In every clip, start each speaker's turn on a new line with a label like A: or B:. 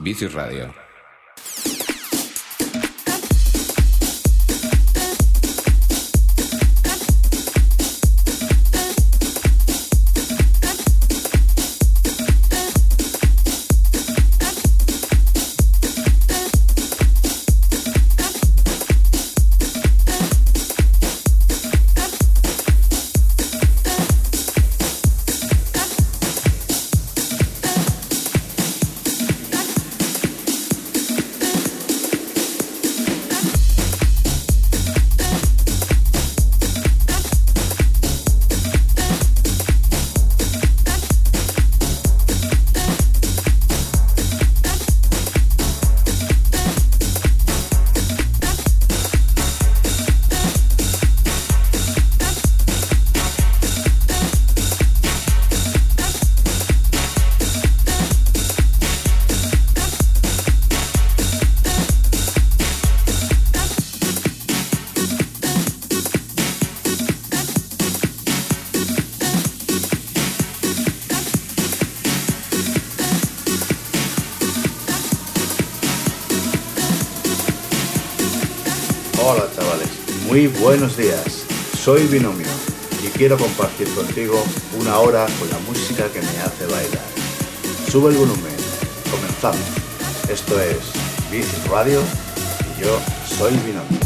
A: Vicius Radio.
B: Buenos días, soy Binomio y quiero compartir contigo una hora con la música que me hace bailar. Sube el volumen, comenzamos. Esto es Bici Radio y yo soy Binomio.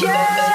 C: Yeah!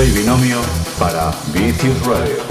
B: Soy binomio para Vicious Radio.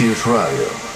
B: En Vicious Radio.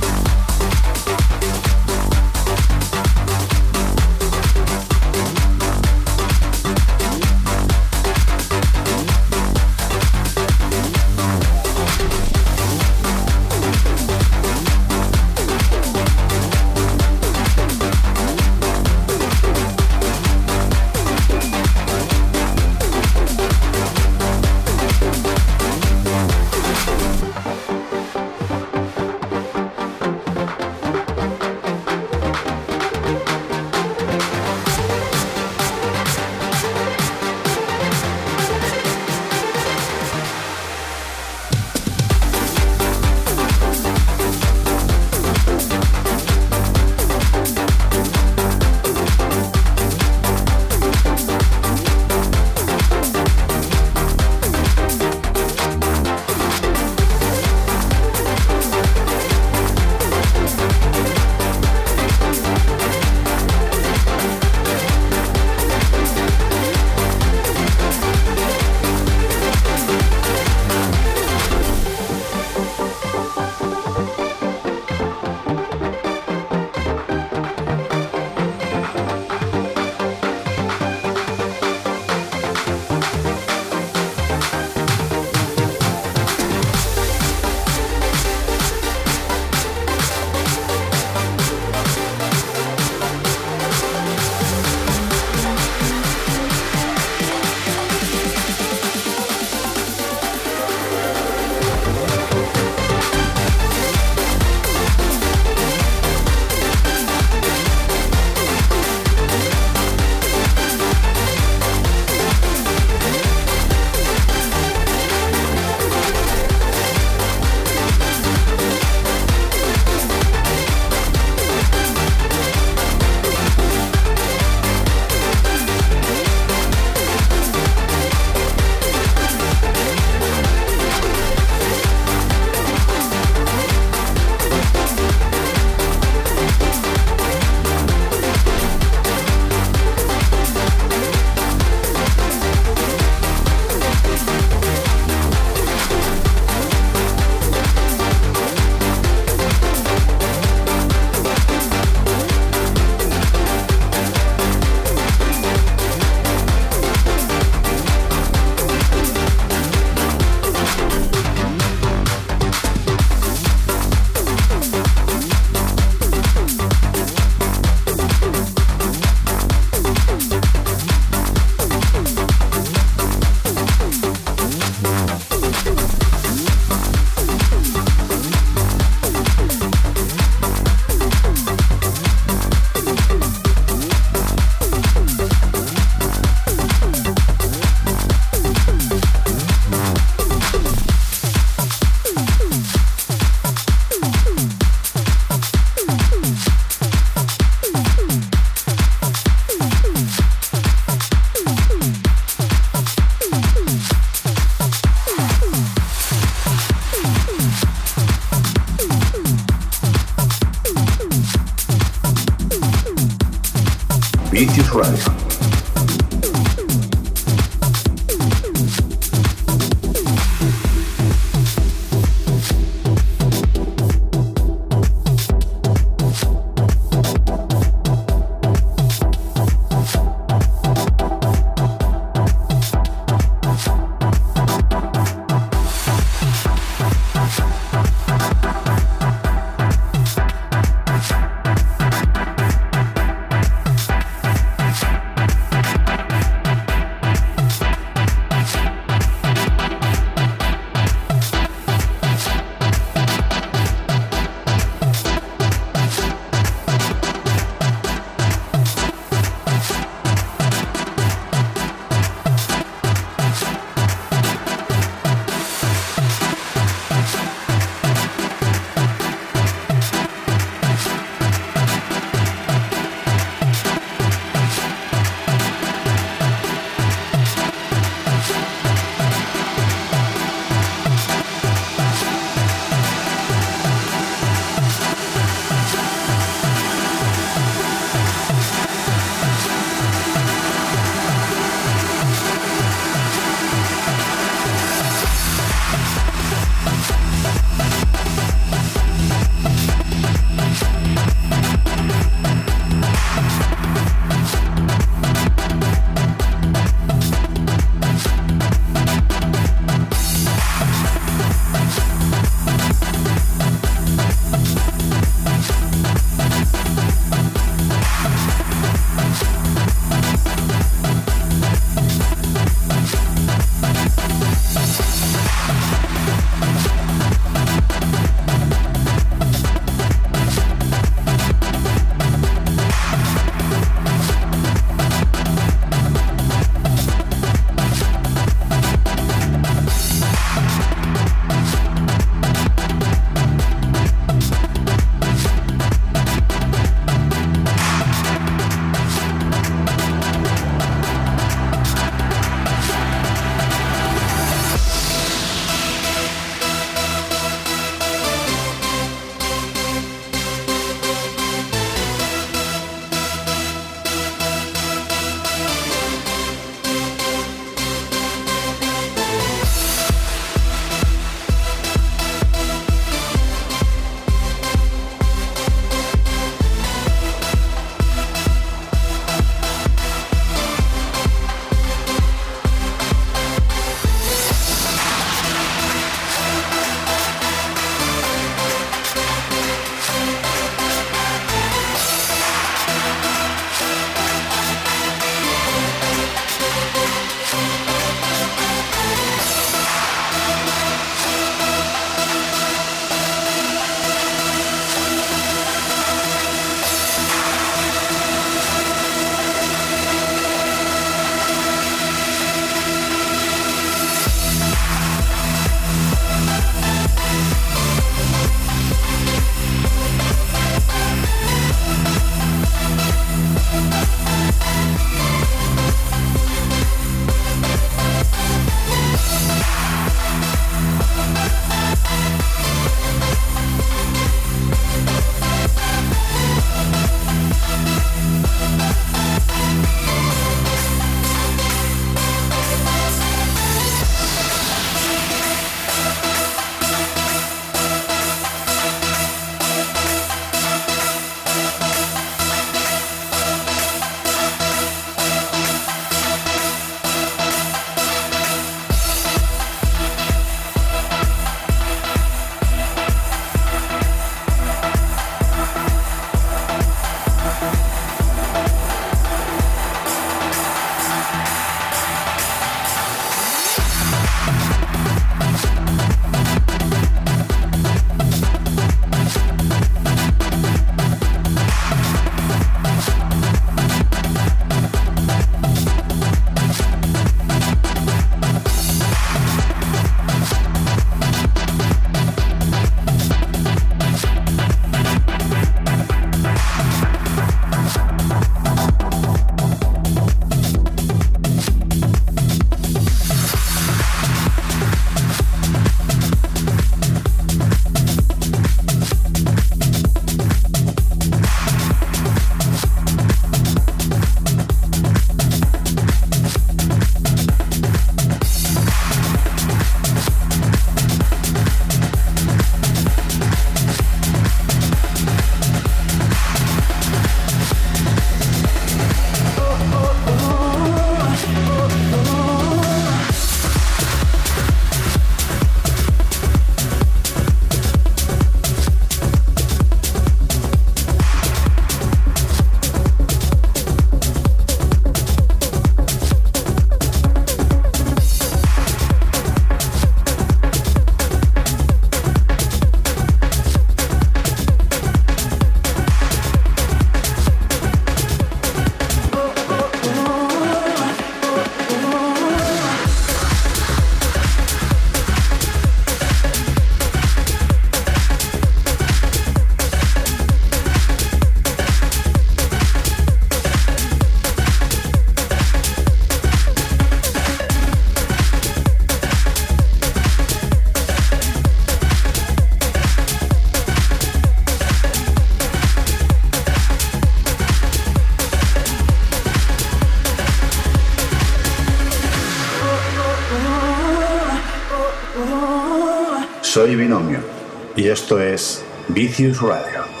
C: Esto es Vicious Radio.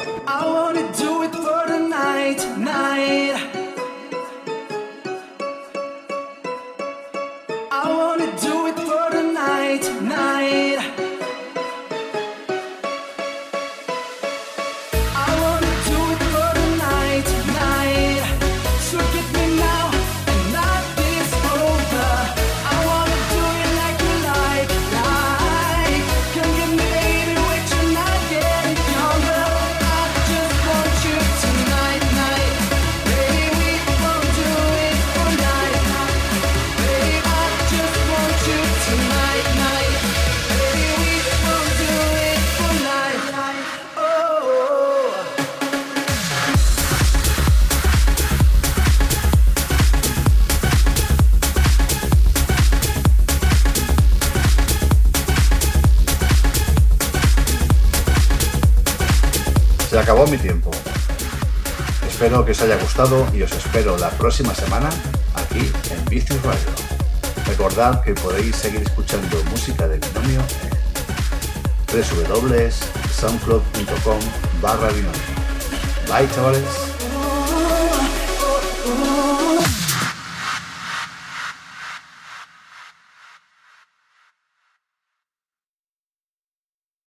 C: Y os espero la próxima semana aquí en Vicious Radio. Recordad que podéis seguir escuchando música de binomio en www.soundcloud.com barra binomio. Bye chavales.